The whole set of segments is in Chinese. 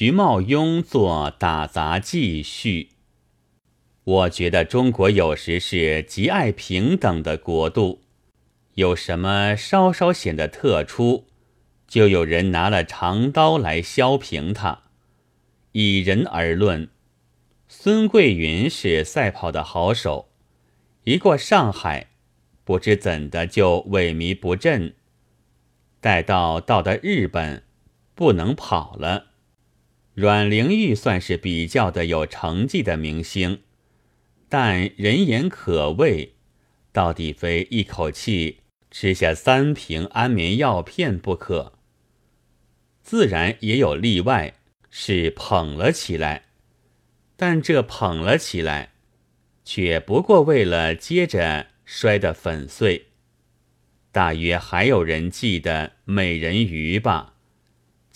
徐茂庸作《打杂记序》。我觉得中国有时是极爱平等的国度，有什么稍稍显得特殊，就有人拿了长刀来削平它。以人而论，孙桂云是赛跑的好手，一过上海，不知怎的就萎靡不振。待到到的日本，不能跑了。阮玲玉算是比较的有成绩的明星，但人言可畏，到底非一口气吃下三瓶安眠药片不可。自然也有例外，是捧了起来，但这捧了起来，却不过为了接着摔得粉碎。大约还有人记得美人鱼吧？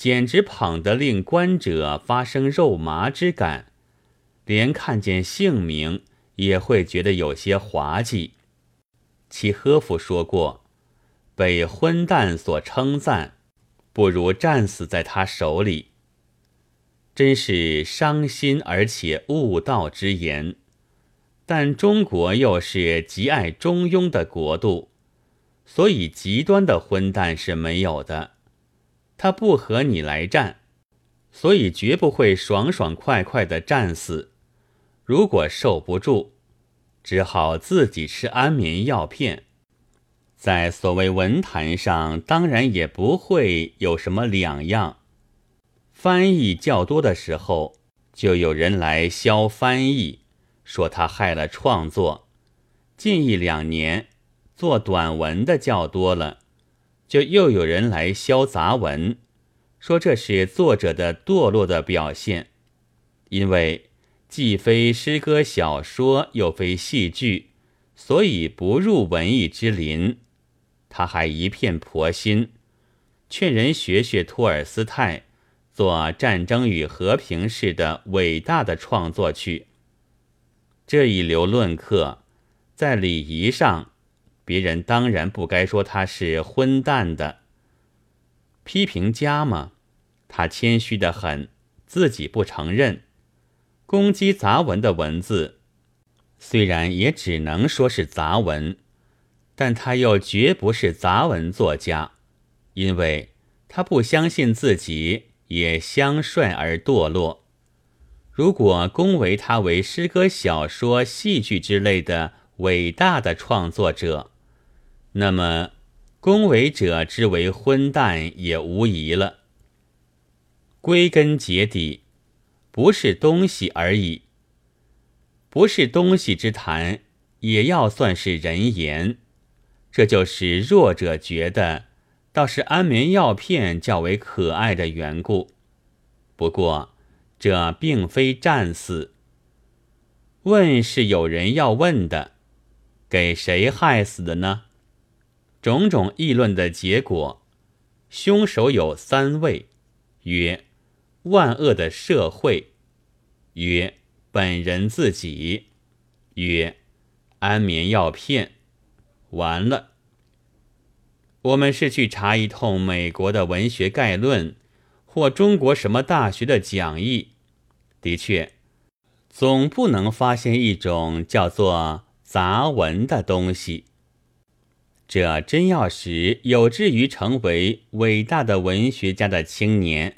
简直捧得令观者发生肉麻之感，连看见姓名也会觉得有些滑稽。齐诃夫说过：“被昏蛋所称赞，不如战死在他手里。”真是伤心而且悟道之言。但中国又是极爱中庸的国度。所以，极端的混蛋是没有的。他不和你来战，所以绝不会爽爽快快的战死。如果受不住，只好自己吃安眠药片。在所谓文坛上，当然也不会有什么两样。翻译较多的时候，就有人来削翻译，说他害了创作。近一两年。做短文的较多了，就又有人来削杂文，说这是作者的堕落的表现，因为既非诗歌小说，又非戏剧，所以不入文艺之林。他还一片婆心，劝人学学托尔斯泰，做《战争与和平》式的伟大的创作去。这一流论客，在礼仪上。别人当然不该说他是昏蛋的。批评家嘛，他谦虚的很，自己不承认。攻击杂文的文字，虽然也只能说是杂文，但他又绝不是杂文作家，因为他不相信自己也相率而堕落。如果恭维他为诗歌、小说、戏剧之类的伟大的创作者，那么，恭维者之为昏蛋也无疑了。归根结底，不是东西而已。不是东西之谈，也要算是人言。这就是弱者觉得，倒是安眠药片较为可爱的缘故。不过，这并非战死。问是有人要问的，给谁害死的呢？种种议论的结果，凶手有三位：曰万恶的社会；曰本人自己；曰安眠药片。完了。我们是去查一通美国的文学概论，或中国什么大学的讲义，的确，总不能发现一种叫做杂文的东西。这真要使有志于成为伟大的文学家的青年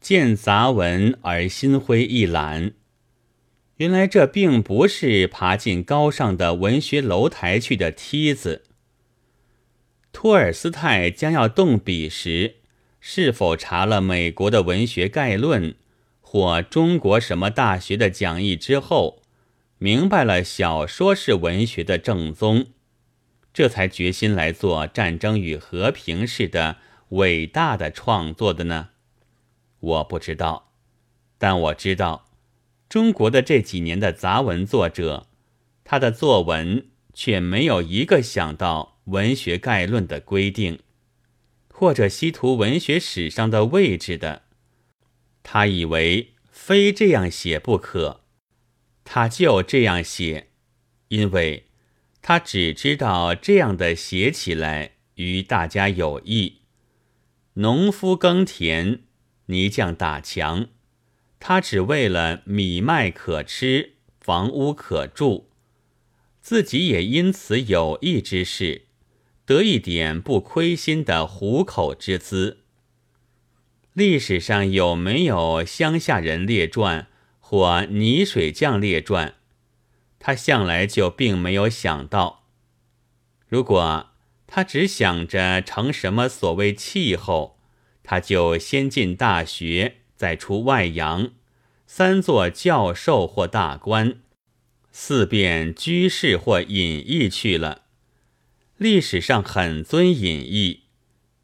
见杂文而心灰意懒。原来这并不是爬进高尚的文学楼台去的梯子。托尔斯泰将要动笔时，是否查了美国的文学概论或中国什么大学的讲义之后，明白了小说是文学的正宗？这才决心来做《战争与和平》式的伟大的创作的呢？我不知道，但我知道，中国的这几年的杂文作者，他的作文却没有一个想到文学概论的规定，或者稀图文学史上的位置的。他以为非这样写不可，他就这样写，因为。他只知道这样的写起来与大家有益。农夫耕田，泥匠打墙，他只为了米麦可吃，房屋可住，自己也因此有益之事，得一点不亏心的糊口之资。历史上有没有乡下人列传或泥水匠列传？他向来就并没有想到。如果他只想着成什么所谓气候，他就先进大学，再出外洋，三做教授或大官，四变居士或隐逸去了。历史上很尊隐逸，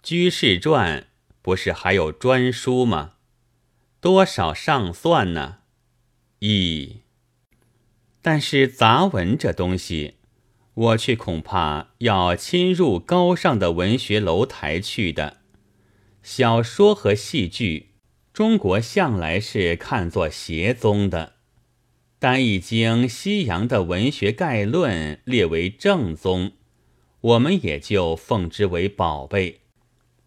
居士传。不是还有专书吗？多少上算呢？一，但是杂文这东西，我却恐怕要侵入高尚的文学楼台去的。小说和戏剧，中国向来是看作邪宗的，但已经西洋的文学概论列为正宗，我们也就奉之为宝贝。《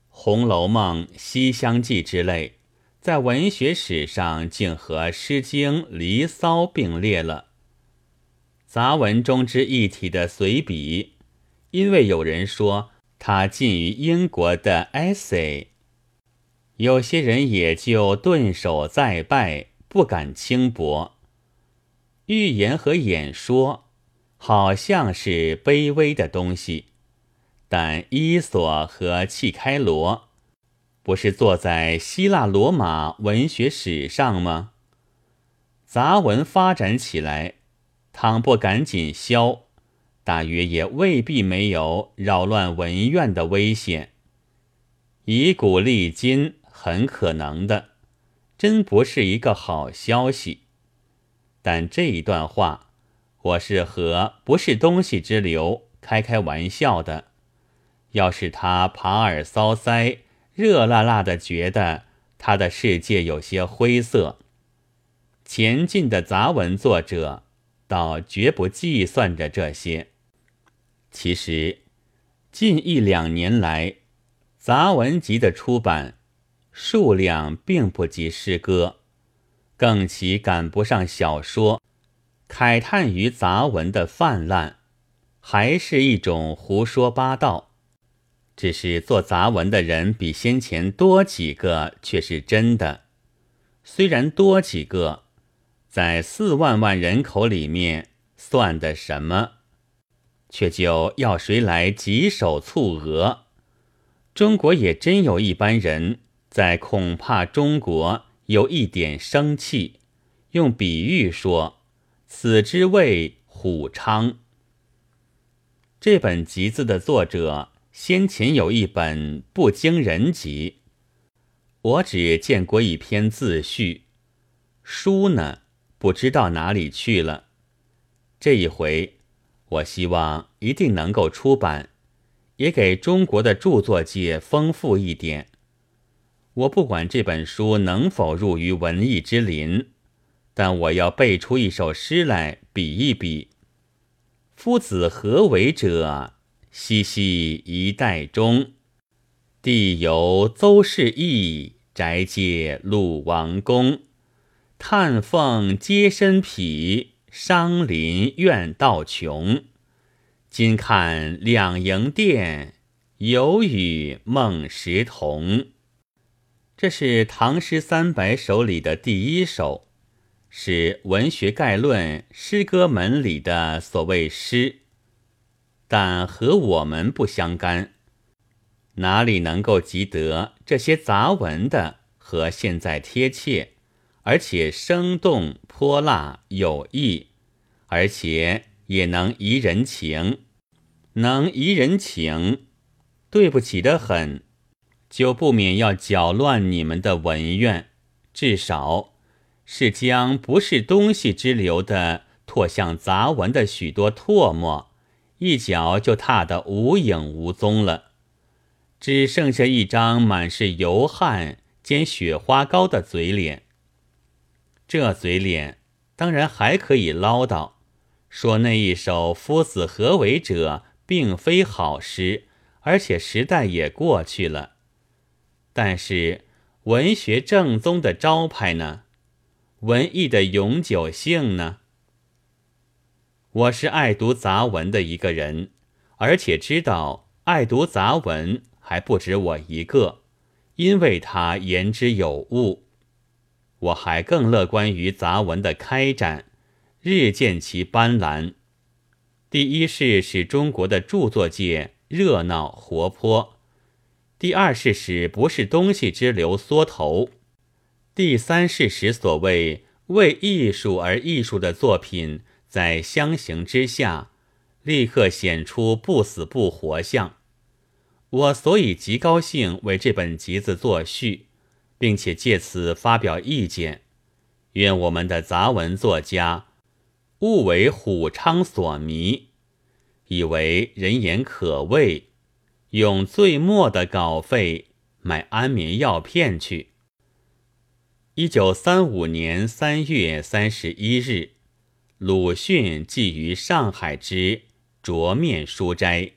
红楼梦》《西厢记》之类，在文学史上竟和《诗经》《离骚》并列了。杂文中之一体的随笔，因为有人说它近于英国的 essay，有些人也就顿首再拜，不敢轻薄。预言和演说，好像是卑微的东西。但伊索和契开罗，不是坐在希腊罗马文学史上吗？杂文发展起来，倘不赶紧消，大约也未必没有扰乱文苑的危险。以古励今，很可能的，真不是一个好消息。但这一段话，我是和不是东西之流开开玩笑的。要是他耙耳搔腮、热辣辣的觉得他的世界有些灰色，前进的杂文作者倒绝不计算着这些。其实，近一两年来，杂文集的出版数量并不及诗歌，更其赶不上小说。慨叹于杂文的泛滥，还是一种胡说八道。只是做杂文的人比先前多几个，却是真的。虽然多几个，在四万万人口里面算的什么？却就要谁来棘手促额？中国也真有一般人在恐怕中国有一点生气，用比喻说：“此之谓虎昌。”这本集子的作者。先前有一本不惊人集，我只见过一篇自序，书呢不知道哪里去了。这一回，我希望一定能够出版，也给中国的著作界丰富一点。我不管这本书能否入于文艺之林，但我要背出一首诗来比一比。夫子何为者？西溪一带中，地游邹氏邑，宅借鲁王宫。叹凤皆身匹，伤林怨道穷。今看两楹殿，有与梦时同。这是《唐诗三百首》里的第一首，是《文学概论》诗歌门里的所谓诗。但和我们不相干，哪里能够及得这些杂文的和现在贴切，而且生动泼辣有意，而且也能怡人情，能怡人情，对不起的很，就不免要搅乱你们的文苑，至少是将不是东西之流的拓向杂文的许多唾沫。一脚就踏得无影无踪了，只剩下一张满是油汗兼雪花膏的嘴脸。这嘴脸当然还可以唠叨，说那一首“夫子何为者”并非好诗，而且时代也过去了。但是文学正宗的招牌呢？文艺的永久性呢？我是爱读杂文的一个人，而且知道爱读杂文还不止我一个，因为他言之有物。我还更乐观于杂文的开展，日见其斑斓。第一是使中国的著作界热闹活泼，第二是使不是东西之流缩头，第三是使所谓为艺术而艺术的作品在相形之下，立刻显出不死不活相。我所以极高兴为这本集子作序。并且借此发表意见，愿我们的杂文作家勿为虎昌所迷，以为人言可畏，用最末的稿费买安眠药片去。一九三五年三月三十一日，鲁迅寄于上海之卓面书斋。